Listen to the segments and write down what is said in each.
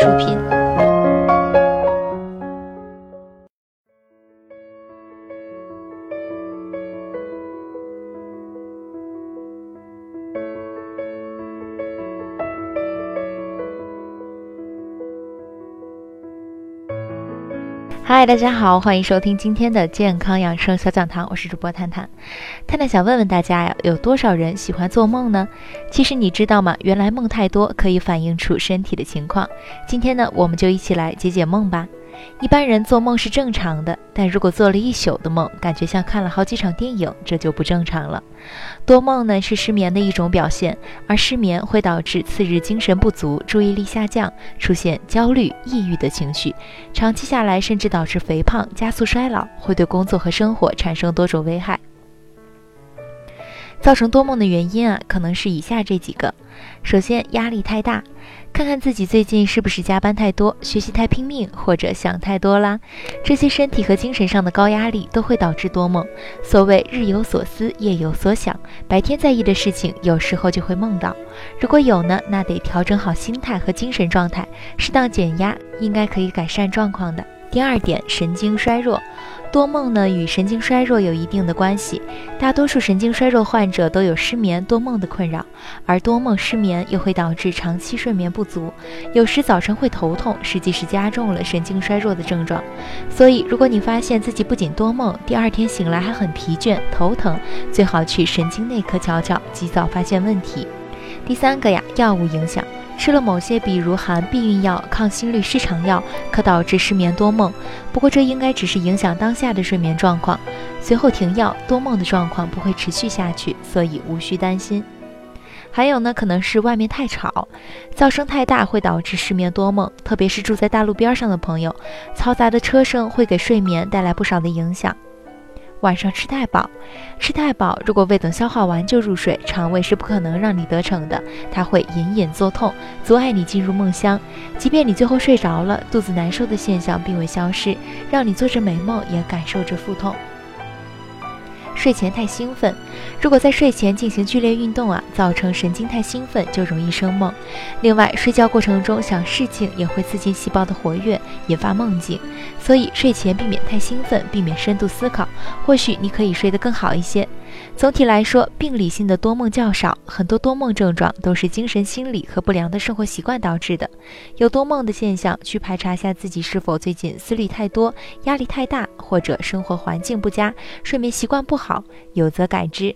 出品。嗨，大家好，欢迎收听今天的健康养生小讲堂，我是主播探探。探探想问问大家呀，有多少人喜欢做梦呢？其实你知道吗？原来梦太多可以反映出身体的情况。今天呢，我们就一起来解解梦吧。一般人做梦是正常的，但如果做了一宿的梦，感觉像看了好几场电影，这就不正常了。多梦呢是失眠的一种表现，而失眠会导致次日精神不足、注意力下降，出现焦虑、抑郁的情绪，长期下来甚至导致肥胖、加速衰老，会对工作和生活产生多种危害。造成多梦的原因啊，可能是以下这几个：首先，压力太大。看看自己最近是不是加班太多、学习太拼命，或者想太多啦？这些身体和精神上的高压力都会导致多梦。所谓日有所思，夜有所想，白天在意的事情，有时候就会梦到。如果有呢，那得调整好心态和精神状态，适当减压，应该可以改善状况的。第二点，神经衰弱。多梦呢与神经衰弱有一定的关系，大多数神经衰弱患者都有失眠多梦的困扰，而多梦失眠又会导致长期睡眠不足，有时早晨会头痛，实际是加重了神经衰弱的症状。所以，如果你发现自己不仅多梦，第二天醒来还很疲倦、头疼，最好去神经内科瞧瞧，及早发现问题。第三个呀，药物影响。吃了某些，比如含避孕药、抗心律失常药，可导致失眠多梦。不过这应该只是影响当下的睡眠状况，随后停药，多梦的状况不会持续下去，所以无需担心。还有呢，可能是外面太吵，噪声太大会导致失眠多梦，特别是住在大路边上的朋友，嘈杂的车声会给睡眠带来不少的影响。晚上吃太饱，吃太饱，如果未等消化完就入睡，肠胃是不可能让你得逞的，它会隐隐作痛，阻碍你进入梦乡。即便你最后睡着了，肚子难受的现象并未消失，让你做着美梦也感受着腹痛。睡前太兴奋，如果在睡前进行剧烈运动啊，造成神经太兴奋，就容易生梦。另外，睡觉过程中想事情也会刺激细胞的活跃，引发梦境。所以睡前避免太兴奋，避免深度思考，或许你可以睡得更好一些。总体来说，病理性的多梦较少，很多多梦症状都是精神心理和不良的生活习惯导致的。有多梦的现象，去排查一下自己是否最近思虑太多、压力太大，或者生活环境不佳、睡眠习惯不好，有则改之。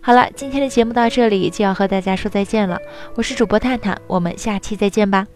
好了，今天的节目到这里就要和大家说再见了，我是主播探探，我们下期再见吧。